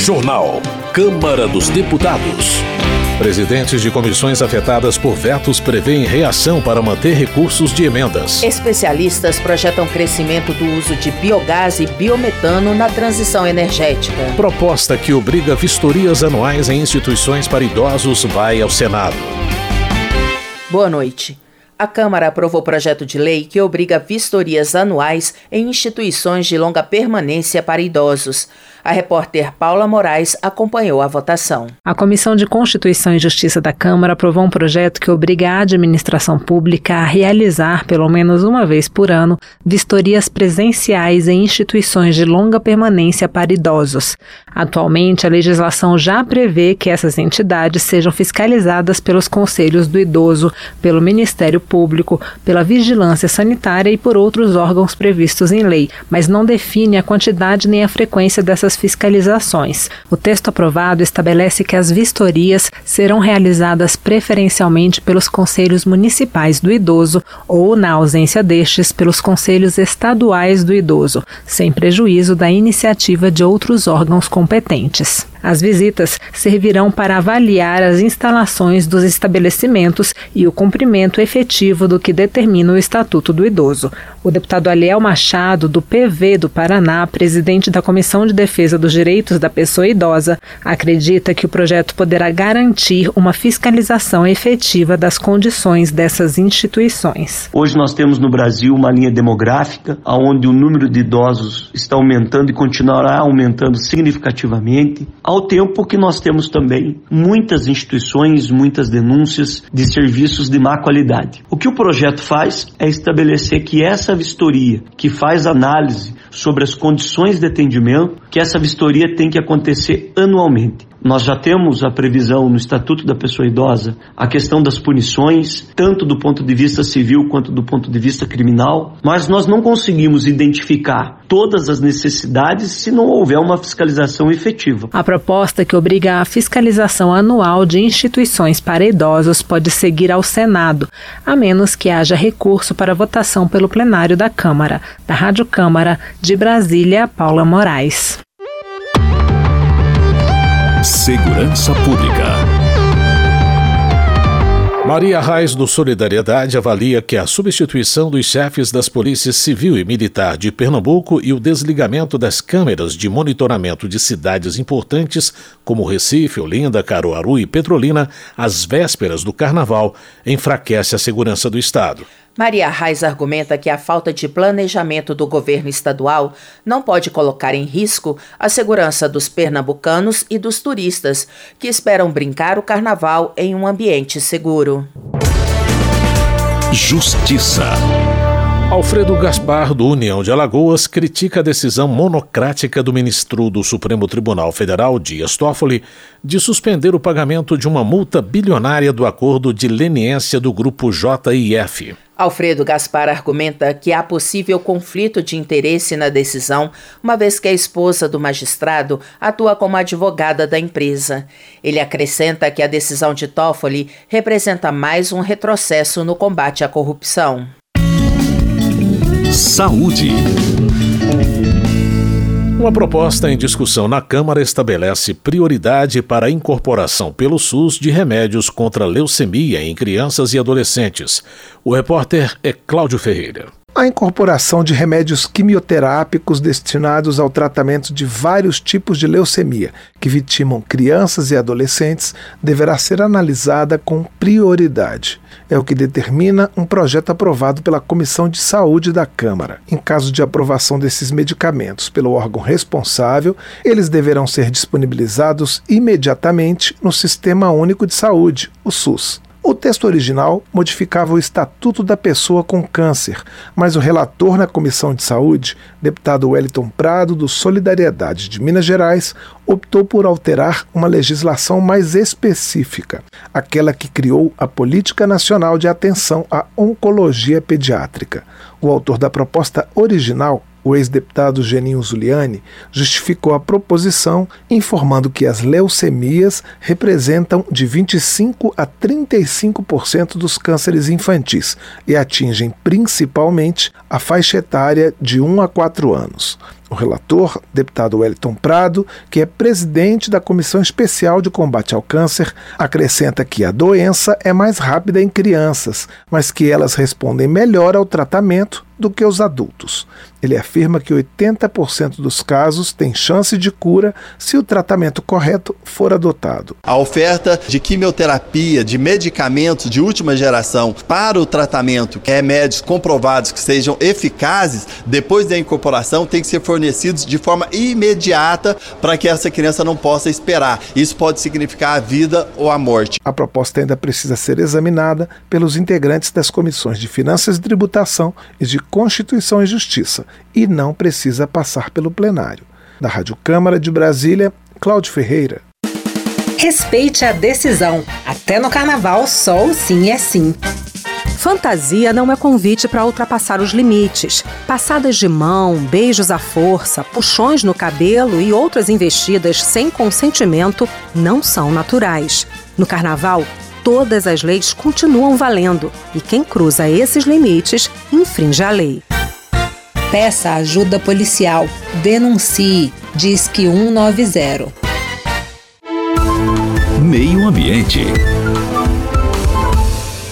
Jornal. Câmara dos Deputados. Presidentes de comissões afetadas por vetos prevêem reação para manter recursos de emendas. Especialistas projetam crescimento do uso de biogás e biometano na transição energética. Proposta que obriga vistorias anuais em instituições para idosos vai ao Senado. Boa noite a Câmara aprovou projeto de lei que obriga vistorias anuais em instituições de longa permanência para idosos. A repórter Paula Moraes acompanhou a votação. A Comissão de Constituição e Justiça da Câmara aprovou um projeto que obriga a administração pública a realizar, pelo menos uma vez por ano, vistorias presenciais em instituições de longa permanência para idosos. Atualmente, a legislação já prevê que essas entidades sejam fiscalizadas pelos conselhos do idoso, pelo Ministério Público, pela Vigilância Sanitária e por outros órgãos previstos em lei, mas não define a quantidade nem a frequência dessas fiscalizações. O texto aprovado estabelece que as vistorias serão realizadas preferencialmente pelos conselhos municipais do idoso ou, na ausência destes, pelos conselhos estaduais do idoso, sem prejuízo da iniciativa de outros órgãos competentes. As visitas servirão para avaliar as instalações dos estabelecimentos e o cumprimento efetivo do que determina o Estatuto do Idoso. O deputado Aliel Machado, do PV do Paraná, presidente da Comissão de Defesa dos Direitos da Pessoa Idosa, acredita que o projeto poderá garantir uma fiscalização efetiva das condições dessas instituições. Hoje nós temos no Brasil uma linha demográfica onde o número de idosos está aumentando e continuará aumentando significativamente ao tempo que nós temos também muitas instituições, muitas denúncias de serviços de má qualidade. O que o projeto faz é estabelecer que essa vistoria, que faz análise sobre as condições de atendimento, que essa vistoria tem que acontecer anualmente. Nós já temos a previsão no Estatuto da Pessoa Idosa, a questão das punições, tanto do ponto de vista civil quanto do ponto de vista criminal, mas nós não conseguimos identificar todas as necessidades se não houver uma fiscalização efetiva. A proposta que obriga a fiscalização anual de instituições para idosos pode seguir ao Senado, a menos que haja recurso para votação pelo plenário da Câmara. Da Rádio Câmara, de Brasília, Paula Moraes. Segurança Pública. Maria Reis do Solidariedade avalia que a substituição dos chefes das polícias civil e militar de Pernambuco e o desligamento das câmeras de monitoramento de cidades importantes como Recife, Olinda, Caruaru e Petrolina às vésperas do carnaval enfraquece a segurança do Estado. Maria Reis argumenta que a falta de planejamento do governo estadual não pode colocar em risco a segurança dos pernambucanos e dos turistas que esperam brincar o carnaval em um ambiente seguro. Justiça. Alfredo Gaspar, do União de Alagoas, critica a decisão monocrática do ministro do Supremo Tribunal Federal, Dias Toffoli, de suspender o pagamento de uma multa bilionária do acordo de leniência do grupo JIF. Alfredo Gaspar argumenta que há possível conflito de interesse na decisão, uma vez que a esposa do magistrado atua como advogada da empresa. Ele acrescenta que a decisão de Toffoli representa mais um retrocesso no combate à corrupção. Saúde. Uma proposta em discussão na Câmara estabelece prioridade para a incorporação pelo SUS de remédios contra leucemia em crianças e adolescentes. O repórter é Cláudio Ferreira. A incorporação de remédios quimioterápicos destinados ao tratamento de vários tipos de leucemia que vitimam crianças e adolescentes deverá ser analisada com prioridade. É o que determina um projeto aprovado pela Comissão de Saúde da Câmara. Em caso de aprovação desses medicamentos pelo órgão responsável, eles deverão ser disponibilizados imediatamente no Sistema Único de Saúde, o SUS. O texto original modificava o Estatuto da Pessoa com Câncer, mas o relator na Comissão de Saúde, deputado Wellington Prado, do Solidariedade de Minas Gerais, optou por alterar uma legislação mais específica, aquela que criou a Política Nacional de Atenção à Oncologia Pediátrica. O autor da proposta original o ex-deputado Geninho Zuliani justificou a proposição, informando que as leucemias representam de 25 a 35% dos cânceres infantis e atingem principalmente a faixa etária de 1 a 4 anos. O relator, deputado Wellington Prado, que é presidente da Comissão Especial de Combate ao Câncer, acrescenta que a doença é mais rápida em crianças, mas que elas respondem melhor ao tratamento do que os adultos. Ele afirma que 80% dos casos têm chance de cura se o tratamento correto for adotado. A oferta de quimioterapia, de medicamentos de última geração para o tratamento, remédios comprovados que sejam eficazes, depois da incorporação, tem que ser fornecidos de forma imediata para que essa criança não possa esperar. Isso pode significar a vida ou a morte. A proposta ainda precisa ser examinada pelos integrantes das comissões de Finanças e Tributação e de Constituição e Justiça e não precisa passar pelo plenário. Da Rádio Câmara de Brasília, Cláudio Ferreira. Respeite a decisão. Até no carnaval, só o sim é sim. Fantasia não é convite para ultrapassar os limites. Passadas de mão, beijos à força, puxões no cabelo e outras investidas sem consentimento não são naturais. No carnaval, todas as leis continuam valendo e quem cruza esses limites infringe a lei. Peça ajuda policial. Denuncie. Diz que 190. Meio Ambiente.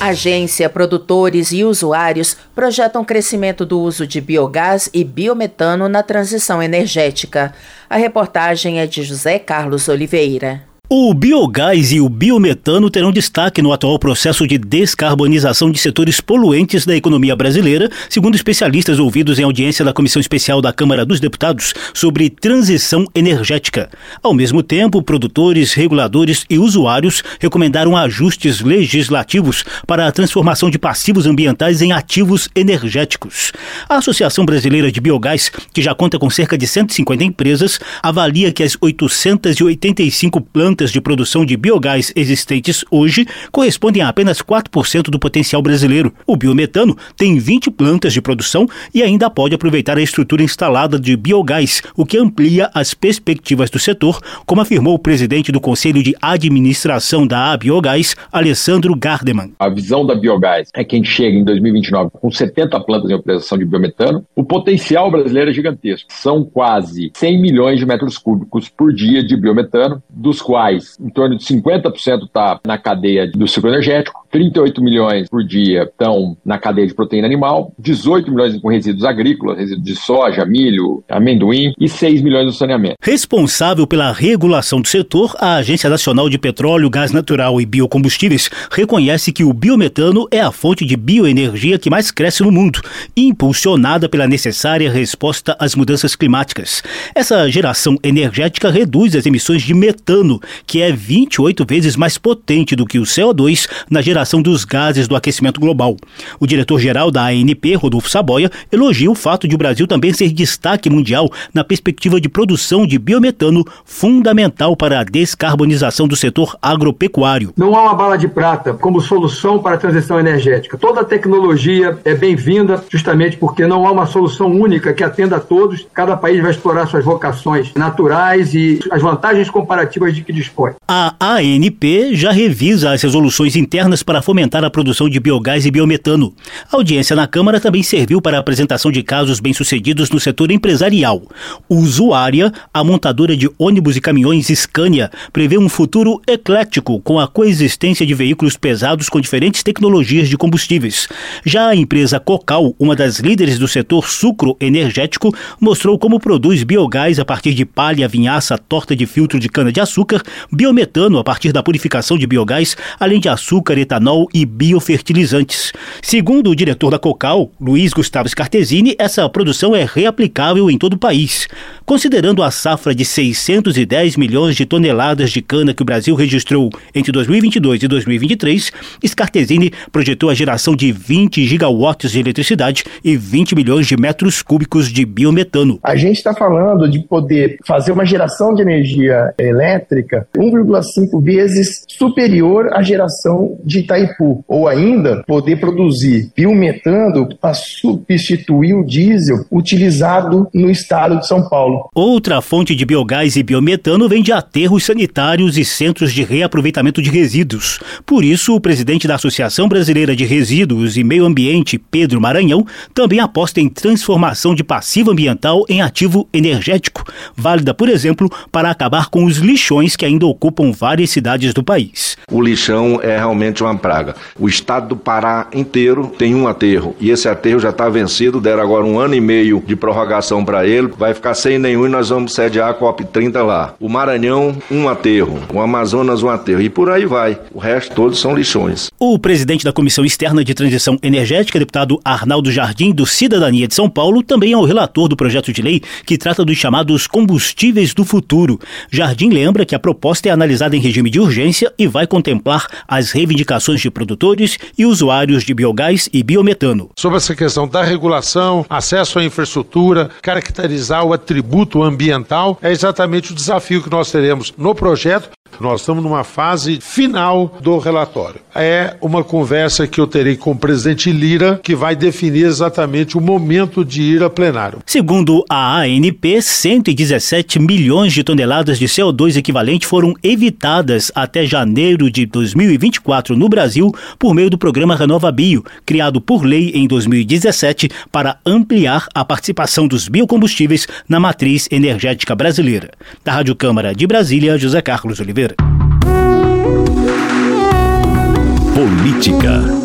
Agência, produtores e usuários projetam crescimento do uso de biogás e biometano na transição energética. A reportagem é de José Carlos Oliveira. O biogás e o biometano terão destaque no atual processo de descarbonização de setores poluentes da economia brasileira, segundo especialistas ouvidos em audiência da Comissão Especial da Câmara dos Deputados sobre transição energética. Ao mesmo tempo, produtores, reguladores e usuários recomendaram ajustes legislativos para a transformação de passivos ambientais em ativos energéticos. A Associação Brasileira de Biogás, que já conta com cerca de 150 empresas, avalia que as 885 plantas plantas de produção de biogás existentes hoje correspondem a apenas 4% do potencial brasileiro. O biometano tem 20 plantas de produção e ainda pode aproveitar a estrutura instalada de biogás, o que amplia as perspectivas do setor, como afirmou o presidente do Conselho de Administração da Biogás, Alessandro Gardeman. A visão da Biogás é que a gente chega em 2029 com 70 plantas em operação de biometano. O potencial brasileiro é gigantesco. São quase 100 milhões de metros cúbicos por dia de biometano, dos quais em torno de 50% está na cadeia do ciclo energético, 38 milhões por dia estão na cadeia de proteína animal, 18 milhões com resíduos agrícolas, resíduos de soja, milho, amendoim e 6 milhões no saneamento. Responsável pela regulação do setor, a Agência Nacional de Petróleo, Gás Natural e Biocombustíveis reconhece que o biometano é a fonte de bioenergia que mais cresce no mundo, impulsionada pela necessária resposta às mudanças climáticas. Essa geração energética reduz as emissões de metano, que é 28 vezes mais potente do que o CO2 na geração dos gases do aquecimento global. O diretor-geral da ANP, Rodolfo Saboia, elogia o fato de o Brasil também ser destaque mundial na perspectiva de produção de biometano, fundamental para a descarbonização do setor agropecuário. Não há uma bala de prata como solução para a transição energética. Toda tecnologia é bem-vinda, justamente porque não há uma solução única que atenda a todos. Cada país vai explorar suas vocações naturais e as vantagens comparativas de que dispõe. A ANP já revisa as resoluções internas para fomentar a produção de biogás e biometano. A audiência na Câmara também serviu para a apresentação de casos bem-sucedidos no setor empresarial. Usuária, a montadora de ônibus e caminhões Scania, prevê um futuro eclético com a coexistência de veículos pesados com diferentes tecnologias de combustíveis. Já a empresa Cocal, uma das líderes do setor sucro energético, mostrou como produz biogás a partir de palha, vinhaça, torta de filtro de cana-de-açúcar biometano a partir da purificação de biogás, além de açúcar, etanol e biofertilizantes. Segundo o diretor da Cocal, Luiz Gustavo Scartesini, essa produção é reaplicável em todo o país. Considerando a safra de 610 milhões de toneladas de cana que o Brasil registrou entre 2022 e 2023, Scartesini projetou a geração de 20 gigawatts de eletricidade e 20 milhões de metros cúbicos de biometano. A gente está falando de poder fazer uma geração de energia elétrica hidrelétrica 1,5 vezes superior à geração de Itaipu, ou ainda poder produzir biometano para substituir o diesel utilizado no estado de São Paulo. Outra fonte de biogás e biometano vem de aterros sanitários e centros de reaproveitamento de resíduos. Por isso, o presidente da Associação Brasileira de Resíduos e Meio Ambiente, Pedro Maranhão, também aposta em transformação de passivo ambiental em ativo energético, válida, por exemplo, para acabar com os lixões que ainda ocupam várias cidades do país. O lixão é realmente uma praga. O estado do Pará inteiro tem um aterro e esse aterro já está vencido, deram agora um ano e meio de prorrogação para ele, vai ficar sem nenhum e nós vamos sediar a COP30 lá. O Maranhão, um aterro. O Amazonas, um aterro. E por aí vai. O resto todos são lixões. O presidente da Comissão Externa de Transição Energética, deputado Arnaldo Jardim, do Cidadania de São Paulo, também é o relator do projeto de lei que trata dos chamados combustíveis do futuro. Jardim lembra que a proposta é analisada em regime de urgência e vai contemplar as reivindicações de produtores e usuários de biogás e biometano. Sobre essa questão da regulação, acesso à infraestrutura, caracterizar o atributo ambiental, é exatamente o desafio que nós teremos no projeto nós estamos numa fase final do relatório. É uma conversa que eu terei com o presidente Lira, que vai definir exatamente o momento de ir a plenário. Segundo a ANP, 117 milhões de toneladas de CO2 equivalente foram evitadas até janeiro de 2024 no Brasil por meio do programa Renova Bio, criado por lei em 2017 para ampliar a participação dos biocombustíveis na matriz energética brasileira. Da Rádio Câmara de Brasília, José Carlos Oliveira. Política.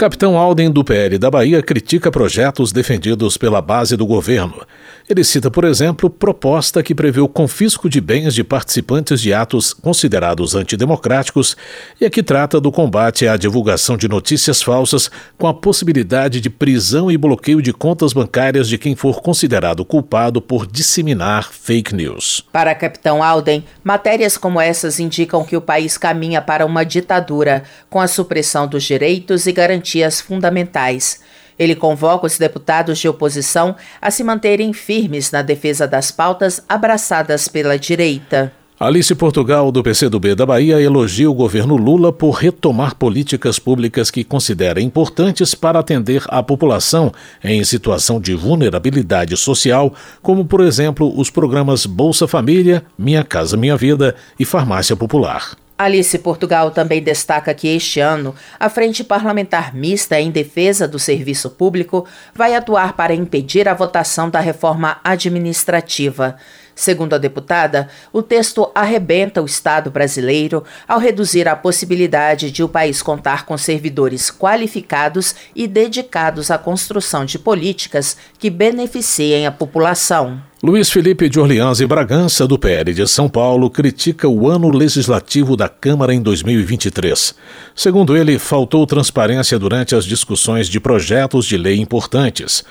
Capitão Alden do PL da Bahia critica projetos defendidos pela base do governo. Ele cita, por exemplo, proposta que prevê o confisco de bens de participantes de atos considerados antidemocráticos e a que trata do combate à divulgação de notícias falsas com a possibilidade de prisão e bloqueio de contas bancárias de quem for considerado culpado por disseminar fake news. Para Capitão Alden, matérias como essas indicam que o país caminha para uma ditadura, com a supressão dos direitos e garantia garantias fundamentais. Ele convoca os deputados de oposição a se manterem firmes na defesa das pautas abraçadas pela direita. Alice Portugal, do PCdoB da Bahia, elogia o governo Lula por retomar políticas públicas que considera importantes para atender a população em situação de vulnerabilidade social, como, por exemplo, os programas Bolsa Família, Minha Casa Minha Vida e Farmácia Popular. Alice Portugal também destaca que este ano a Frente Parlamentar Mista em Defesa do Serviço Público vai atuar para impedir a votação da reforma administrativa. Segundo a deputada, o texto arrebenta o Estado brasileiro ao reduzir a possibilidade de o país contar com servidores qualificados e dedicados à construção de políticas que beneficiem a população. Luiz Felipe de Orleans e Bragança, do PL de São Paulo, critica o ano legislativo da Câmara em 2023. Segundo ele, faltou transparência durante as discussões de projetos de lei importantes.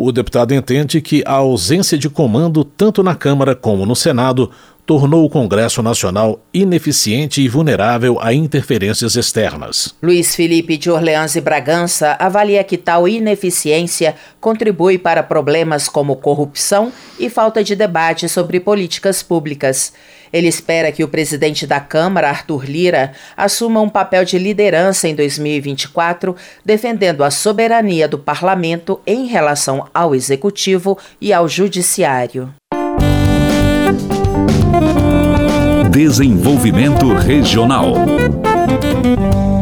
O deputado entende que a ausência de comando, tanto na Câmara como no Senado, tornou o Congresso Nacional ineficiente e vulnerável a interferências externas. Luiz Felipe de Orleans e Bragança avalia que tal ineficiência contribui para problemas como corrupção e falta de debate sobre políticas públicas. Ele espera que o presidente da Câmara, Arthur Lira, assuma um papel de liderança em 2024, defendendo a soberania do parlamento em relação ao executivo e ao judiciário. Desenvolvimento Regional.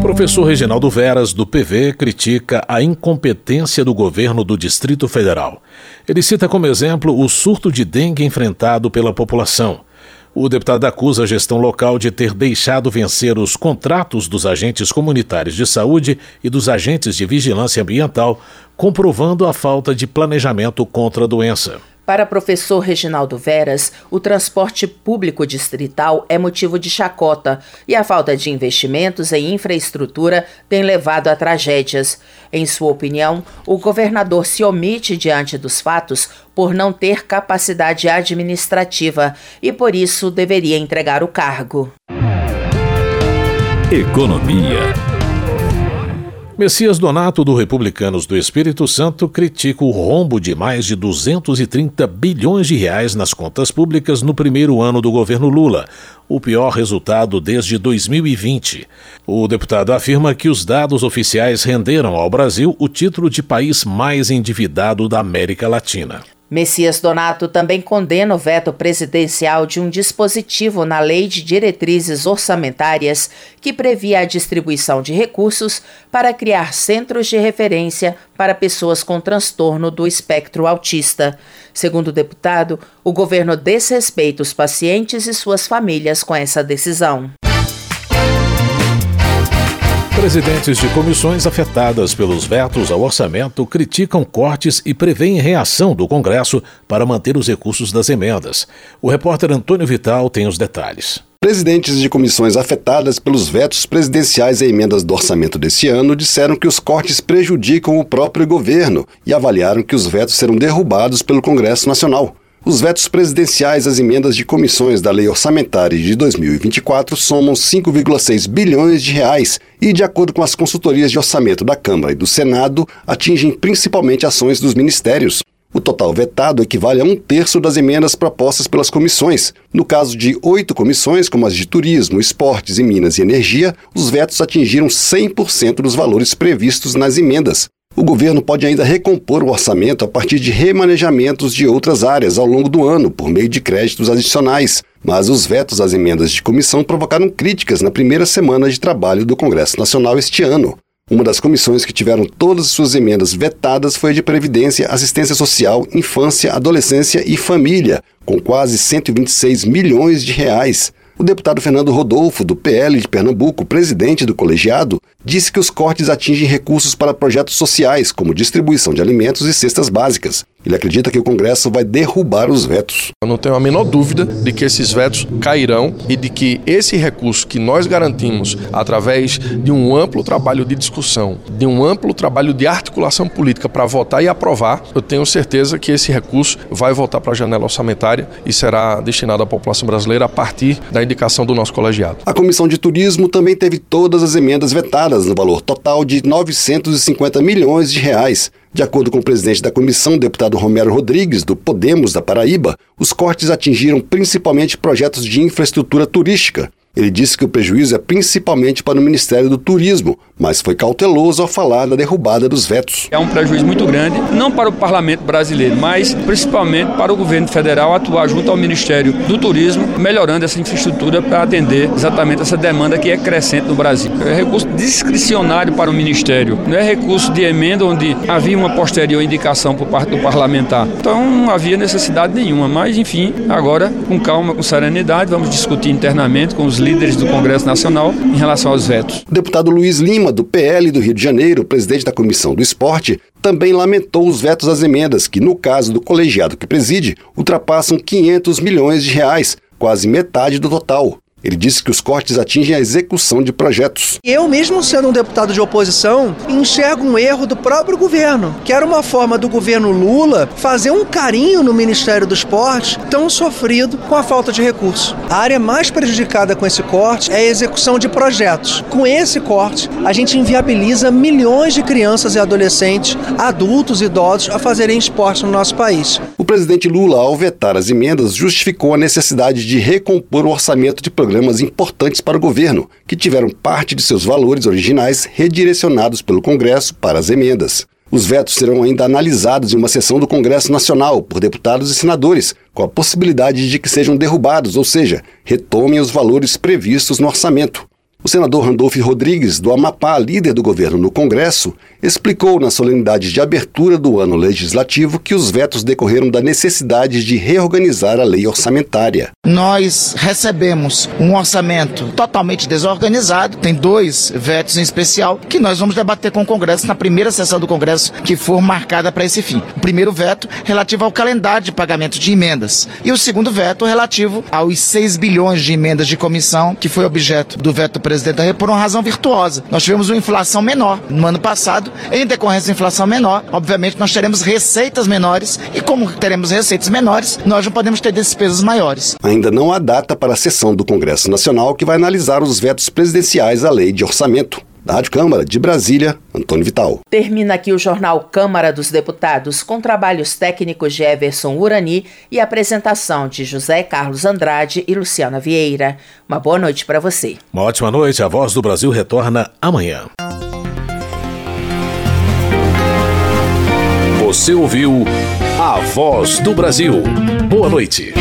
Professor Reginaldo Veras, do PV, critica a incompetência do governo do Distrito Federal. Ele cita como exemplo o surto de dengue enfrentado pela população. O deputado acusa a gestão local de ter deixado vencer os contratos dos agentes comunitários de saúde e dos agentes de vigilância ambiental, comprovando a falta de planejamento contra a doença. Para professor Reginaldo Veras, o transporte público distrital é motivo de chacota e a falta de investimentos em infraestrutura tem levado a tragédias. Em sua opinião, o governador se omite diante dos fatos por não ter capacidade administrativa e por isso deveria entregar o cargo. Economia. Messias Donato, do Republicanos do Espírito Santo, critica o rombo de mais de 230 bilhões de reais nas contas públicas no primeiro ano do governo Lula, o pior resultado desde 2020. O deputado afirma que os dados oficiais renderam ao Brasil o título de país mais endividado da América Latina. Messias Donato também condena o veto presidencial de um dispositivo na Lei de Diretrizes Orçamentárias que previa a distribuição de recursos para criar centros de referência para pessoas com transtorno do espectro autista. Segundo o deputado, o governo desrespeita os pacientes e suas famílias com essa decisão. Presidentes de comissões afetadas pelos vetos ao orçamento criticam cortes e prevêem reação do Congresso para manter os recursos das emendas. O repórter Antônio Vital tem os detalhes. Presidentes de comissões afetadas pelos vetos presidenciais a emendas do orçamento deste ano disseram que os cortes prejudicam o próprio governo e avaliaram que os vetos serão derrubados pelo Congresso Nacional. Os vetos presidenciais às emendas de comissões da Lei Orçamentária de 2024 somam 5,6 bilhões de reais e, de acordo com as consultorias de orçamento da Câmara e do Senado, atingem principalmente ações dos ministérios. O total vetado equivale a um terço das emendas propostas pelas comissões. No caso de oito comissões, como as de Turismo, Esportes e Minas e Energia, os vetos atingiram 100% dos valores previstos nas emendas. O governo pode ainda recompor o orçamento a partir de remanejamentos de outras áreas ao longo do ano, por meio de créditos adicionais. Mas os vetos às emendas de comissão provocaram críticas na primeira semana de trabalho do Congresso Nacional este ano. Uma das comissões que tiveram todas as suas emendas vetadas foi a de Previdência, Assistência Social, Infância, Adolescência e Família, com quase 126 milhões de reais. O deputado Fernando Rodolfo, do PL de Pernambuco, presidente do colegiado, disse que os cortes atingem recursos para projetos sociais, como distribuição de alimentos e cestas básicas. Ele acredita que o Congresso vai derrubar os vetos. Eu não tenho a menor dúvida de que esses vetos cairão e de que esse recurso que nós garantimos através de um amplo trabalho de discussão, de um amplo trabalho de articulação política para votar e aprovar, eu tenho certeza que esse recurso vai voltar para a janela orçamentária e será destinado à população brasileira a partir da indicação do nosso colegiado. A Comissão de Turismo também teve todas as emendas vetadas no valor total de 950 milhões de reais. De acordo com o presidente da comissão, deputado Romero Rodrigues, do Podemos da Paraíba, os cortes atingiram principalmente projetos de infraestrutura turística, ele disse que o prejuízo é principalmente para o Ministério do Turismo, mas foi cauteloso ao falar da derrubada dos vetos. É um prejuízo muito grande, não para o parlamento brasileiro, mas principalmente para o governo federal atuar junto ao Ministério do Turismo, melhorando essa infraestrutura para atender exatamente essa demanda que é crescente no Brasil. É recurso discricionário para o Ministério, não é recurso de emenda onde havia uma posterior indicação por parte do parlamentar. Então não havia necessidade nenhuma, mas enfim, agora com calma, com serenidade, vamos discutir internamente com os líderes do Congresso Nacional em relação aos vetos. O deputado Luiz Lima, do PL do Rio de Janeiro, presidente da Comissão do Esporte, também lamentou os vetos às emendas, que, no caso do colegiado que preside, ultrapassam 500 milhões de reais, quase metade do total. Ele disse que os cortes atingem a execução de projetos. Eu, mesmo sendo um deputado de oposição, enxergo um erro do próprio governo, que era uma forma do governo Lula fazer um carinho no Ministério do Esporte, tão sofrido com a falta de recursos. A área mais prejudicada com esse corte é a execução de projetos. Com esse corte, a gente inviabiliza milhões de crianças e adolescentes, adultos e idosos a fazerem esporte no nosso país. O presidente Lula, ao vetar as emendas, justificou a necessidade de recompor o orçamento de programas programas importantes para o governo, que tiveram parte de seus valores originais redirecionados pelo Congresso para as emendas. Os vetos serão ainda analisados em uma sessão do Congresso Nacional por deputados e senadores, com a possibilidade de que sejam derrubados, ou seja, retomem os valores previstos no orçamento. O senador Randolph Rodrigues, do Amapá, líder do governo no Congresso, explicou na solenidade de abertura do ano legislativo que os vetos decorreram da necessidade de reorganizar a lei orçamentária. Nós recebemos um orçamento totalmente desorganizado, tem dois vetos em especial, que nós vamos debater com o Congresso na primeira sessão do Congresso que for marcada para esse fim. O primeiro veto relativo ao calendário de pagamento de emendas e o segundo veto relativo aos 6 bilhões de emendas de comissão, que foi objeto do veto presidente da República por uma razão virtuosa. Nós tivemos uma inflação menor no ano passado, em decorrência da inflação menor, obviamente nós teremos receitas menores e como teremos receitas menores, nós não podemos ter despesas maiores. Ainda não há data para a sessão do Congresso Nacional que vai analisar os vetos presidenciais à lei de orçamento. Da Rádio Câmara de Brasília, Antônio Vital. Termina aqui o jornal Câmara dos Deputados com trabalhos técnicos de Everson Urani e apresentação de José Carlos Andrade e Luciana Vieira. Uma boa noite para você. Uma ótima noite. A Voz do Brasil retorna amanhã. Você ouviu a Voz do Brasil. Boa noite.